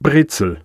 Brezel.